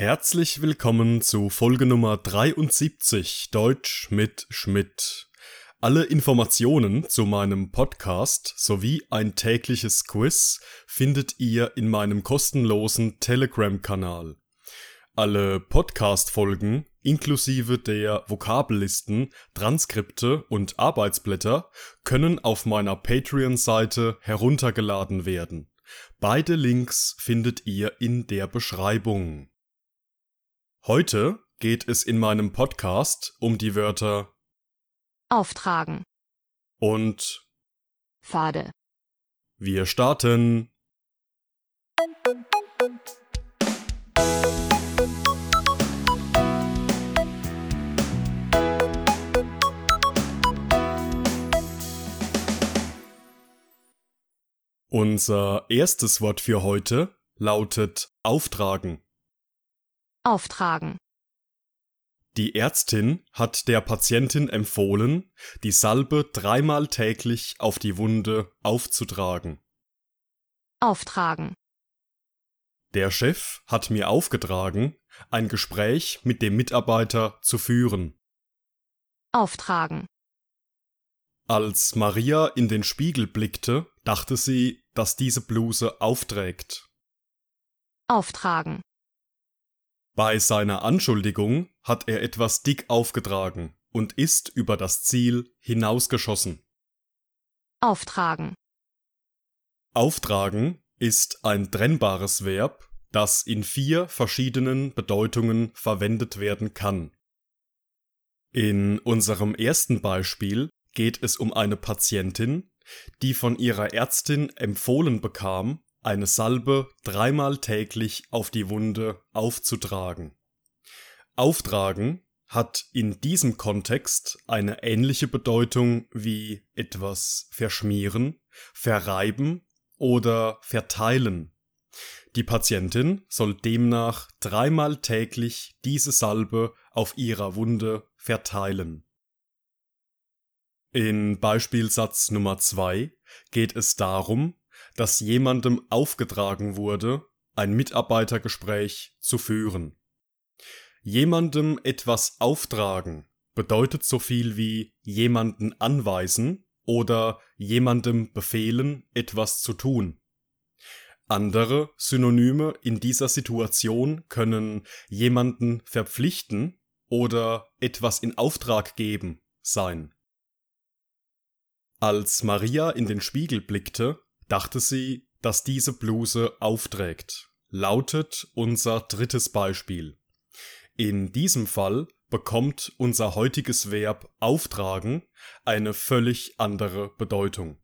Herzlich willkommen zu Folge Nummer 73 Deutsch mit Schmidt. Alle Informationen zu meinem Podcast sowie ein tägliches Quiz findet ihr in meinem kostenlosen Telegram-Kanal. Alle Podcast-Folgen inklusive der Vokabellisten, Transkripte und Arbeitsblätter können auf meiner Patreon-Seite heruntergeladen werden. Beide Links findet ihr in der Beschreibung. Heute geht es in meinem Podcast um die Wörter Auftragen. und Pfade. wir starten. Unser erstes Wort für heute lautet auftragen. Auftragen. Die Ärztin hat der Patientin empfohlen, die Salbe dreimal täglich auf die Wunde aufzutragen. Auftragen. Der Chef hat mir aufgetragen, ein Gespräch mit dem Mitarbeiter zu führen. Auftragen. Als Maria in den Spiegel blickte, dachte sie, dass diese Bluse aufträgt. Auftragen. Bei seiner Anschuldigung hat er etwas dick aufgetragen und ist über das Ziel hinausgeschossen. Auftragen. Auftragen ist ein trennbares Verb, das in vier verschiedenen Bedeutungen verwendet werden kann. In unserem ersten Beispiel geht es um eine Patientin, die von ihrer Ärztin empfohlen bekam, eine Salbe dreimal täglich auf die Wunde aufzutragen. Auftragen hat in diesem Kontext eine ähnliche Bedeutung wie etwas verschmieren, verreiben oder verteilen. Die Patientin soll demnach dreimal täglich diese Salbe auf ihrer Wunde verteilen. In Beispielsatz Nummer zwei geht es darum, dass jemandem aufgetragen wurde, ein Mitarbeitergespräch zu führen. Jemandem etwas auftragen bedeutet so viel wie jemanden anweisen oder jemandem befehlen, etwas zu tun. Andere Synonyme in dieser Situation können jemanden verpflichten oder etwas in Auftrag geben sein. Als Maria in den Spiegel blickte, dachte sie, dass diese Bluse aufträgt, lautet unser drittes Beispiel. In diesem Fall bekommt unser heutiges Verb auftragen eine völlig andere Bedeutung.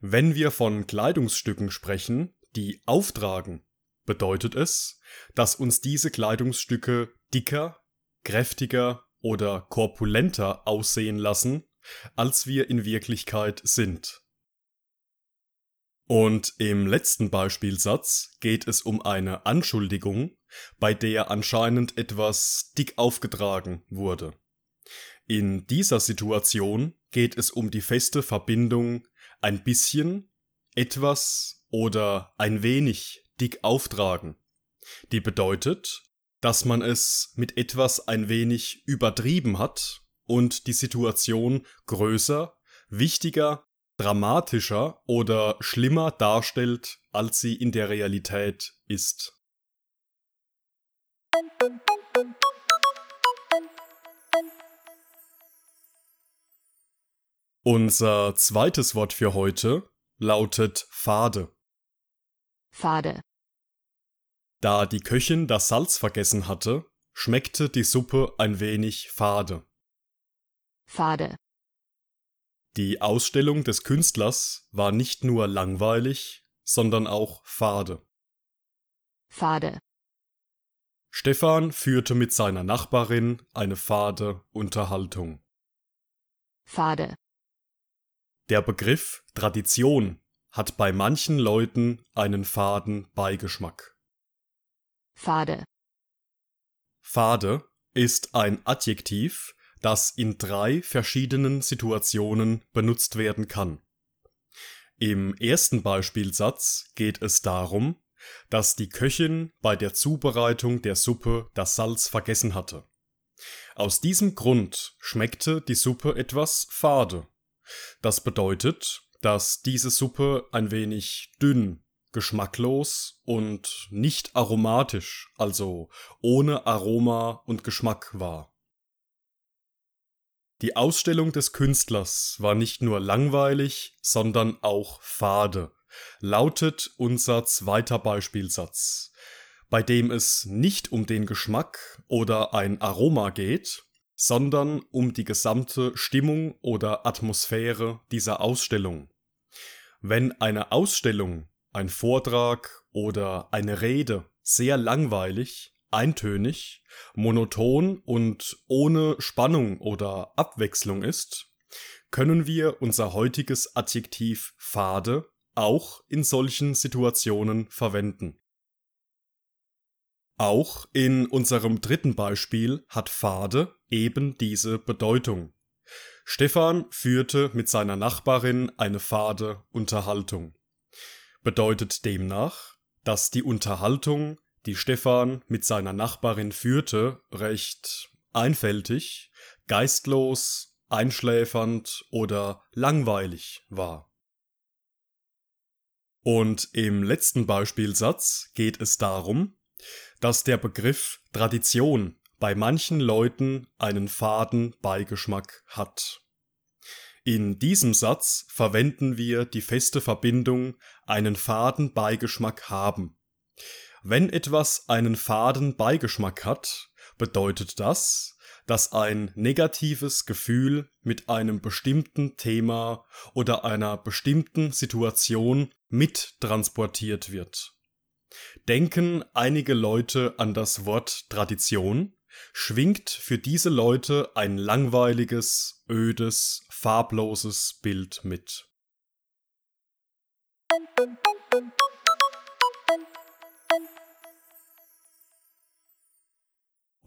Wenn wir von Kleidungsstücken sprechen, die auftragen, bedeutet es, dass uns diese Kleidungsstücke dicker, kräftiger oder korpulenter aussehen lassen, als wir in Wirklichkeit sind. Und im letzten Beispielsatz geht es um eine Anschuldigung, bei der anscheinend etwas dick aufgetragen wurde. In dieser Situation geht es um die feste Verbindung ein bisschen, etwas oder ein wenig dick auftragen. Die bedeutet, dass man es mit etwas ein wenig übertrieben hat und die Situation größer, wichtiger, dramatischer oder schlimmer darstellt, als sie in der Realität ist. Unser zweites Wort für heute lautet Fade. Pfade. Da die Köchin das Salz vergessen hatte, schmeckte die Suppe ein wenig fade. Pfade. Die Ausstellung des Künstlers war nicht nur langweilig, sondern auch fade. Pfade. Stefan führte mit seiner Nachbarin eine fade Unterhaltung. Pfade. Der Begriff Tradition hat bei manchen Leuten einen faden Beigeschmack. Pfade. Fade ist ein Adjektiv, das in drei verschiedenen Situationen benutzt werden kann. Im ersten Beispielsatz geht es darum, dass die Köchin bei der Zubereitung der Suppe das Salz vergessen hatte. Aus diesem Grund schmeckte die Suppe etwas fade. Das bedeutet, dass diese Suppe ein wenig dünn, geschmacklos und nicht aromatisch, also ohne Aroma und Geschmack war. Die Ausstellung des Künstlers war nicht nur langweilig, sondern auch fade, lautet unser zweiter Beispielsatz, bei dem es nicht um den Geschmack oder ein Aroma geht, sondern um die gesamte Stimmung oder Atmosphäre dieser Ausstellung. Wenn eine Ausstellung, ein Vortrag oder eine Rede sehr langweilig, eintönig, monoton und ohne Spannung oder Abwechslung ist, können wir unser heutiges Adjektiv fade auch in solchen Situationen verwenden. Auch in unserem dritten Beispiel hat fade eben diese Bedeutung. Stefan führte mit seiner Nachbarin eine fade Unterhaltung. Bedeutet demnach, dass die Unterhaltung, die Stefan mit seiner Nachbarin führte, recht einfältig, geistlos, einschläfernd oder langweilig war. Und im letzten Beispielsatz geht es darum, dass der Begriff Tradition bei manchen Leuten einen faden Beigeschmack hat. In diesem Satz verwenden wir die feste Verbindung einen faden Beigeschmack haben. Wenn etwas einen faden Beigeschmack hat, bedeutet das, dass ein negatives Gefühl mit einem bestimmten Thema oder einer bestimmten Situation mittransportiert wird. Denken einige Leute an das Wort Tradition, schwingt für diese Leute ein langweiliges, ödes, farbloses Bild mit.